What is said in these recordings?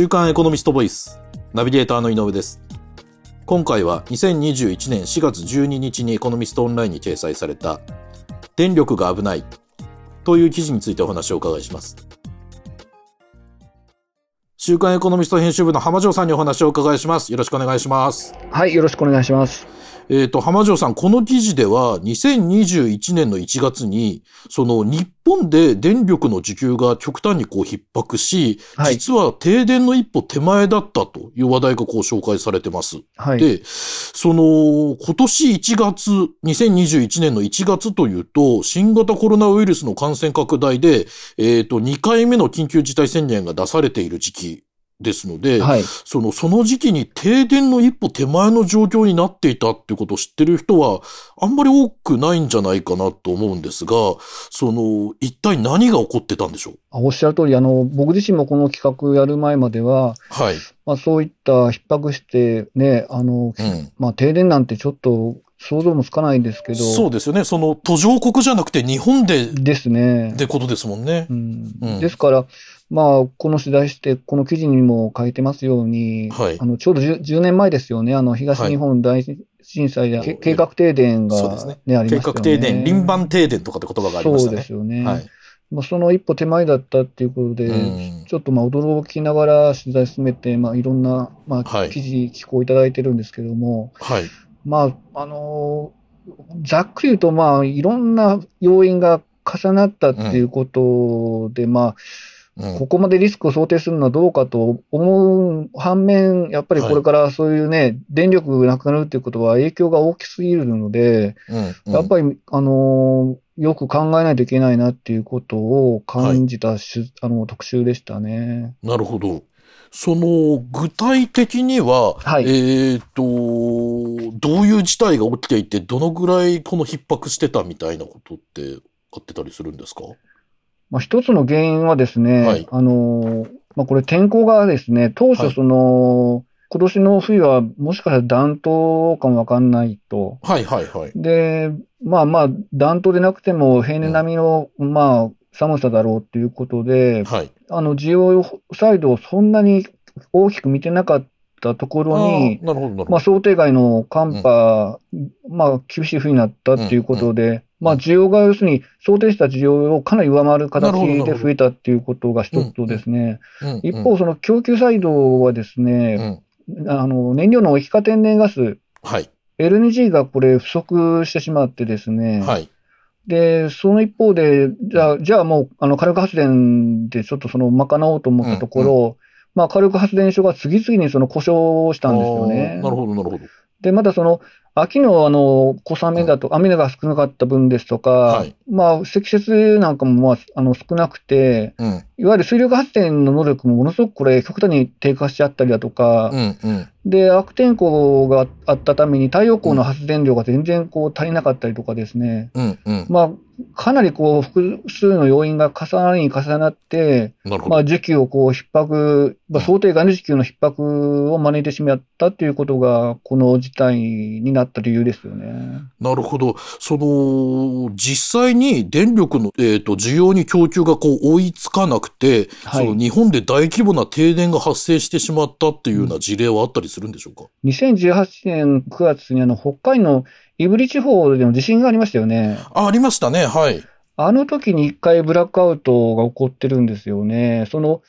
週刊エコノミストボイス。ナビゲーターの井上です。今回は2021年4月12日にエコノミストオンラインに掲載された電力が危ないという記事についてお話をお伺いします。週刊エコノミスト編集部の浜城さんにお話をお伺いします。よろしくお願いします。はい、よろしくお願いします。えっ、と、浜城さん、この記事では、2021年の1月に、その日本で電力の需給が極端にこう逼迫し、はい実は停電の一歩手前だったという話題がこう紹介されてます。はい。で、その、今年1月、2021年の1月というと、新型コロナウイルスの感染拡大で、えっ、と、2回目の緊急事態宣言が出されている時期ですので、はい。その、その時期に停電の一歩手前の状況になっていたっていうことを知ってる人は、あんまり多くないんじゃないかなと思うんですが、その、一体何が起こってたんでしょう？あおっしゃる通り、あの、僕自身もこの企画やる前までは、はい。まあそういった逼迫してね、あの、うん。まあ停電なんてちょっと想像もつかないんですけど、そうですよね。その、途上国じゃなくて日本で、っですね。てことですもんねう。んうんですから、まあ、この取材して、この記事にも書いてますように、はいあのちょうど 10, 10年前ですよね、あの東日本大震災で、け計画停電が、ねね、あり計ましたよね。画停電、輪番停電とかって言葉がありましたね。そうですよね。はい。まあ、その一歩手前だったっていうことで、うんちょっとまあ驚きながら取材進めて、まあ、いろんな、まあ、はい記事、寄稿いただいてるんですけども、はい。まあ、あのーざっくり言うと、まあ、いろんな要因が重なったっていうことで、まあ、うん。ここまでリスクを想定するのはどうかと思う反面、やっぱりこれからそういうね、電力がなくなるっていうことは影響が大きすぎるので、うんうん。やっぱり、あのーよく考えないといけないなっていうことを感じたし、あの特集でしたね。なるほど。その、具体的には、はい。えっ、と、どういう事態が起きていて、どのぐらいこの逼迫してたみたいなことってあってたりするんですか？まあ、一つの原因はですね、はいあのーまあ、これ天候がですね、当はい初その、今年の冬はもしかしたら暖冬かもわかんないと。はいはいはい。で、まあまあ、暖冬でなくても平年並みの、まあ、寒さだろうっていうことで、はい。あの、需要サイドをそんなに大きく見てなかったところになるほどなるほど。まあ、想定外の寒波、まあ、厳しい冬になったっていうことで、まあ、需要が要するに想定した需要をかなり上回る形で増えたっていうことが一つとですね、うん。うん。一方、その供給サイドはですうね、ん。あの、燃料の液化天然ガス、はい。LNG がこれ不足してしまってですね、はい。で、その一方で、じゃあ、じゃあもう、あの、火力発電でちょっとその賄おうと思ったところ、まあ、火力発電所が次々にその故障したんですよね。なるほどなるほど。で、まだその、秋のあの、小雨だと、雨が少なかった分ですとか、はいまあ、積雪なんかもまあ、あの、少なくて、うん。いわゆる水力発電の能力もものすごくこれ、極端に低下しちゃったりだとかう、んうん。で、悪天候があったために太陽光の発電量が全然こう足りなかったりとかですね、うんうん。まあ、かなりこう、複数の要因が重なりに重なって。まあ、需給をこう、逼迫、まあ、想定外の需給の逼迫を招いてしまったっていうことが、この事態になった理由ですよね。なるほど。その、実際に電力の、えっ、と、需要に供給がこう追いつかなくて、はいその日本で大規模な停電が発生してしまったっていうような事例はあったりするんでしょうか、2018年9月にあの、北海の胆振地方での地震がありましたよね。あ、ありましたね。はい。あの時に一回ブラックアウトが起こってるんですよね。その、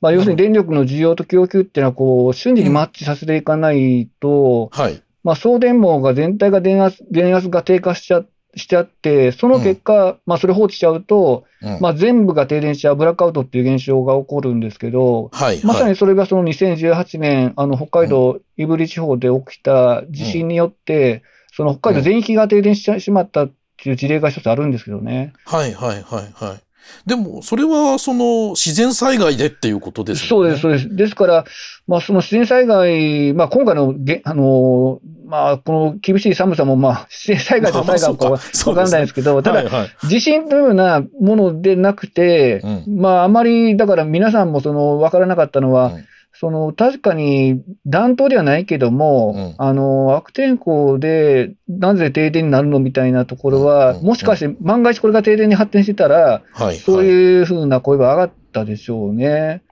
まあ、要するに電力の需要と供給っていうのは、こう、瞬時にマッチさせていかないと、はい。まあ、送電網が全体が電圧、電圧が低下しちゃ、しちゃって、その結果、まあ、それ放置しちゃうと、うんまあ、全部が停電しちゃうブラックアウトっていう現象が起こるんですけど、はい。まさはい。にそれがその2018年、あの、北海道胆振地方で起きた地震によって、その北海道全域が停電してしまったっていう事例が一つあるんですけどね。はい。はい。はい。はい。でも、それは、その、自然災害でっていうことですよね。そうです、そうです。ですから、まあ、その自然災害、まあ、今回のげ、あの、まあ、この厳しい寒さも、まあ、自然災害と災害かわかかんないですけど、ただ、はいはい。地震というようなものでなくて、うまあ、あまり、だから皆さんもその、わからなかったのは、うんその、確かに暖冬ではないけども、うんあの、悪天候で、なぜ停電になるのみたいなところは、うんもしかして万が一これが停電に発展してたら、はい。そうう。いうふうな声が上がったでしょうね。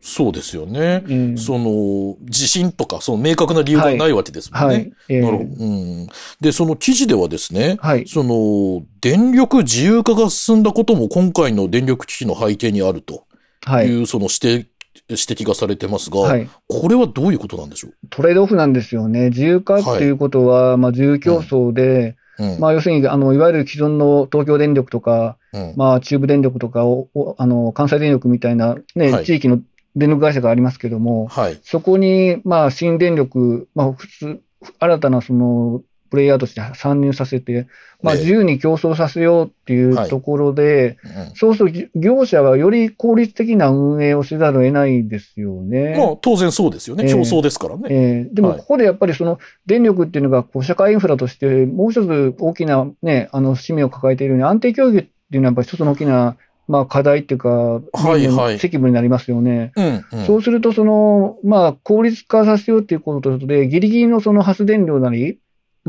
そうですよね。うんその、地震とか、その明確な理由がないわけですもんね。はい。ええなるほど。うん。で、その記事ではですね、はい。その、電力自由化が進んだことも今回の電力危機の背景にあるとはいい。う、その指摘、指摘がされてますが、はい。これはどういうことなんでしょう？トレードオフなんですよね。自由化っていうことは、まあ、自由競争で、うん。まあ、要するに、あの、いわゆる既存の東京電力とか、うん。まあ、中部電力とかを、おあの、関西電力みたいなね、はい地域の電力会社がありますけども、はい。そこに、まあ、新電力、まあ、普通、新たなその、プレイヤーとして参入させて、まあ、ええ自由に競争させようっていはいうところで、うんそうすると業者はより効率的な運営をせざるを得ないですよね。まあ、当然そうですよね。ええ競争ですからね。えーでも、はいここでやっぱりその電力っていうのがこう社会インフラとして、もう一つ大きな、ね、あの使命を抱えているように、安定供給っていうのはやっぱり一つの大きな、まあ、課題っていうか、はいはい責務になりますよね。うん。うん。そうすると、その、まあ、効率化させようっていうことで、ギリギリのその発電量なり、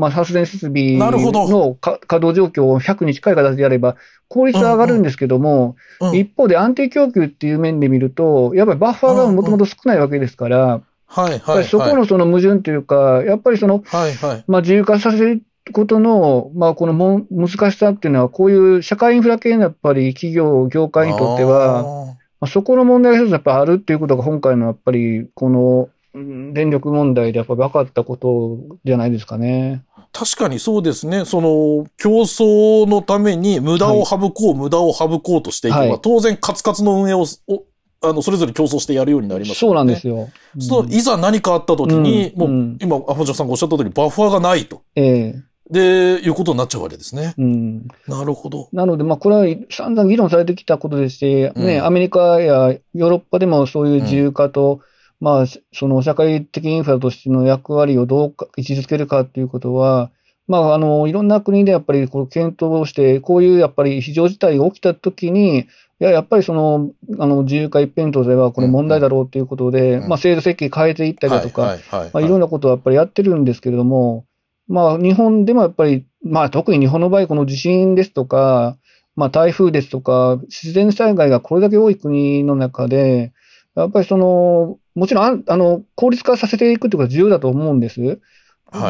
まあ、発電設備のか稼働状況を100に近い形でやれば、効率は上がるんですけども、うん一方で安定供給っていう面で見ると、やっぱりバッファーがもともと少ないわけですから、はいはい。りそこのその矛盾というか、やっぱりその、はいはい。まあ、自由化させることの、まあ、このも難しさっていうのは、こういう社会インフラ系のやっぱり企業、業界にとっては、まあ、そこの問題が一つやっぱりあるっていうことが、今回のやっぱり、このうん電力問題でやっぱり分かったことじゃないですかね。確かにそうですね。その、競争のために無駄を省こう、無駄を省こうとしていけば、はい当然カツカツの運営を、おあの、それぞれ競争してやるようになりますそうなんですよ。う、うんいざ何かあった時に、もう、うんうん今、アフジョさんがおっしゃった通り、バッファーがないと。ええで、いうことになっちゃうわけですね。うん。なるほど。なので、まあ、これは散々議論されてきたことでして、ね、うんアメリカやヨーロッパでもそういう自由化と、まあ、その社会的インフラとしての役割をどうか位置づけるかっていうことは、まあ、あの、いろんな国でやっぱりこう検討をして、こういうやっぱり非常事態が起きたときに、いや、やっぱりその、あの、自由化一辺倒ではこれ問題だろうということで、うんまあ、制度設計変えていったりだとか、まあ、いろんなことをやっぱりやってるんですけれども、まあ、日本でもやっぱり、まあ、特に日本の場合、この地震ですとか、まあ、台風ですとか、自然災害がこれだけ多い国の中で、やっぱりその、もちろんあの、効率化させていくということは重要だと思うんです。はい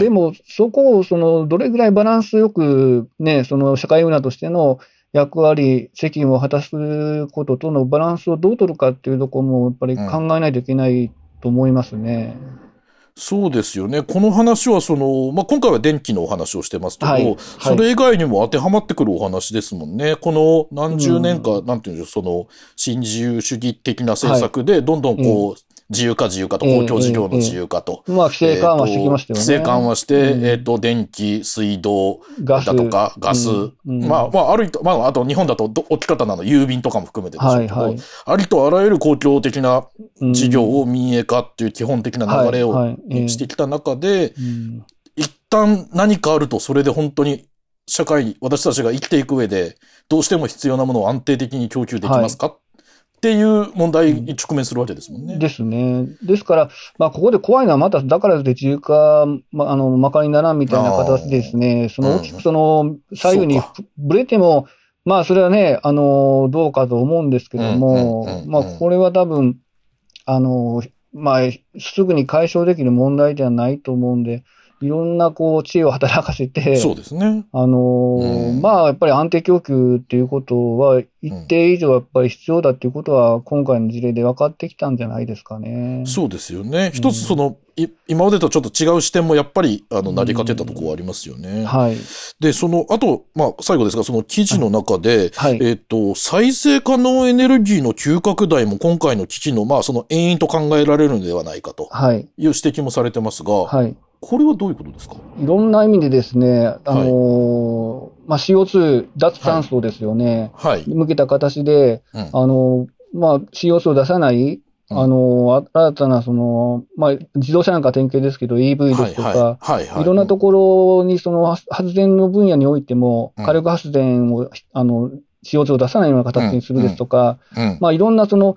でも、そこを、その、どれぐらいバランスよく、ね、その、社会運営としての役割、責務を果たすこととのバランスをどう取るかっていうところも、やっぱり考えないといけないと思いますね。そうですよね。この話はその、まあ、今回は電気のお話をしてますけど、はい。はい。それ以外にも当てはまってくるお話ですもんね。この何十年か、なんていうんでしょう、その、新自由主義的な政策で、どんどんこう、自由化自由化と、ええ公共事業の自由化と。まあ、規制緩和してきましたよね。規制緩和して、うんえっ、と、電気、水道だとか、ガス。まあ、まあ、あると、まあ、あと日本だとど、大きかったのは郵便とかも含めてでしょうけど、はいはい。ありとあらゆる公共的なうん事業を民営化っていう基本的な流れをしてきた中で、うん。一旦何かあるとそれで本当に社会、私たちが生きていく上でどうしても必要なものを安定的に供給できますか、っていう問題に直面するわけですもんね。ですね。ですから、まあ、ここで怖いのは、また、だからといって自由化、まあ、あの、まかりならんみたいな形でですね、その、大きくその、左右にぶれても、まあ、それはね、あの、どうかと思うんですけどもまあ、これは多分、あの、まあ、すぐに解消できる問題ではないと思うんで、いろんな、こう、知恵を働かせて、そうですね。あのーうんまあ、やっぱり安定供給っていうことは、一定以上やっぱり必要だっていうことは、今回の事例で分かってきたんじゃないですかね。そうですよね。一つその、い今までとちょっと違う視点もやっぱり、あの、うんなりかけたところはありますよね。はい。で、その、あと、まあ、最後ですが、その記事の中で、はい。えっ、と、再生可能エネルギーの急拡大も今回の危機の、まあ、その遠因と考えられるのではないかとはい。いう指摘もされてますが、はい。これはどういうことですか？いろんな意味でですね、あのーまあ、CO2、脱炭素ですよね。はい。向けた形で、うんあのーまあ、CO2 を出さない、うんあの新たな、その、まあ、自動車なんか典型ですけど、EV ですとか、はいはい。ろんなところに、その発発電の分野においても、うん火力発電を、あの、CO2 を出さないような形にするですとか、うん。まあ、いろんなその、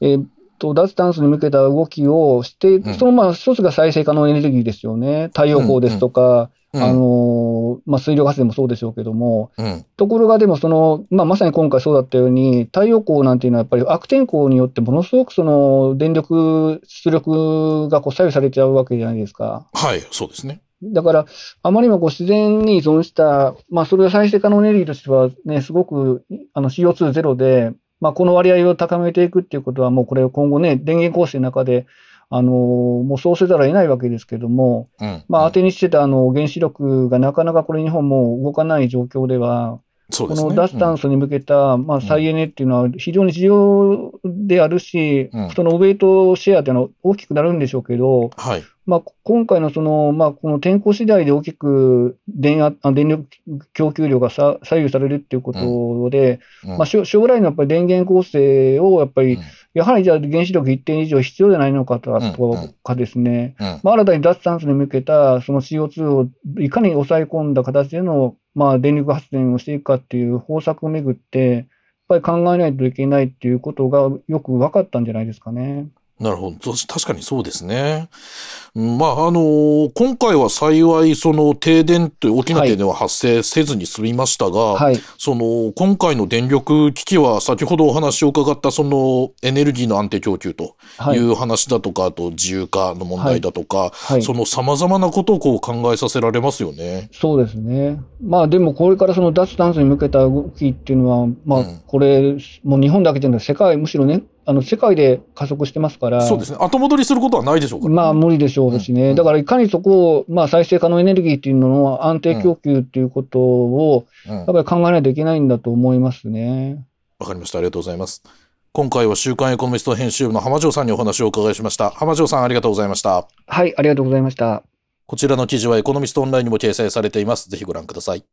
えーっと、脱炭素に向けた動きをして、んそのまあ、一つが再生可能エネルギーですよね。太陽光ですとか、うんあの、まあ、水力発電もそうでしょうけども、うん。ところがでもその、まあ、まさに今回そうだったように、太陽光なんていうのはやっぱり悪天候によってものすごくその電力出力がこう左右されちゃうわけじゃないですか。はい、そうですね。だから、あまりにもこう自然に依存した、まあ、それが再生可能エネルギーとしてはね、すごくあの CO2 ゼロで、まあ、この割合を高めていくっていうことは、もうこれ今後ね、電源構成の中で、あのもうそうせざるを得ないわけですけども、うん。まあ、うん当てにしてたあの原子力がなかなかこれ日本も動かない状況では、こそうですね。の脱炭素に向けた、まあ、再エネっていうのは非常に重要であるし、うんそのウェイトシェアっていうのは大きくなるんでしょうけど、はい。まあ、今回のその、まあ、この天候次第で大きく電圧あ電力供給量がさ左右されるっていうことで、うん。まあ、将将来のやっぱり電源構成をやっぱり、うん。やはりじゃあ原子力一定以上必要じゃないのかとかですね、うん。まあ、新たに脱炭素に向けたその CO2 をいかに抑え込んだ形での、まあ、電力発電をしていくかっていう方策をめぐって、やっぱり考えないといけないっていうことがよく分かったんじゃないですかね。なるほど。確かにそうですね。うんまあ、あの今回は幸い、その停電という大きな停電は発生せずに済みましたが、はい。その、今回の電力危機は先ほどお話を伺ったそのエネルギーの安定供給とはいい。う話だとか、あと自由化の問題だとか、はい。その様々なことをこう考えさせられますよね。そうですね。まあでもこれからその脱炭素に向けた動きっていうのは、まあうんこれ、もう日本だけじゃなくて世界、むしろね、あの世界で加速してますから、そうですね。後戻りすることはないでしょうから。まあ無理でしょうしね。うんだからいかにそこを、まあ再生可能エネルギーっていうのの安定供給っていうことを、うんやっぱり考えないといけないんだと思いますね。わかりました。ありがとうございます。今回は週刊エコノミスト編集部の浜城さんにお話をお伺いしました。浜城さんありがとうございました。はい、ありがとうございました。こちらの記事はエコノミストオンラインにも掲載されています。ぜひご覧ください。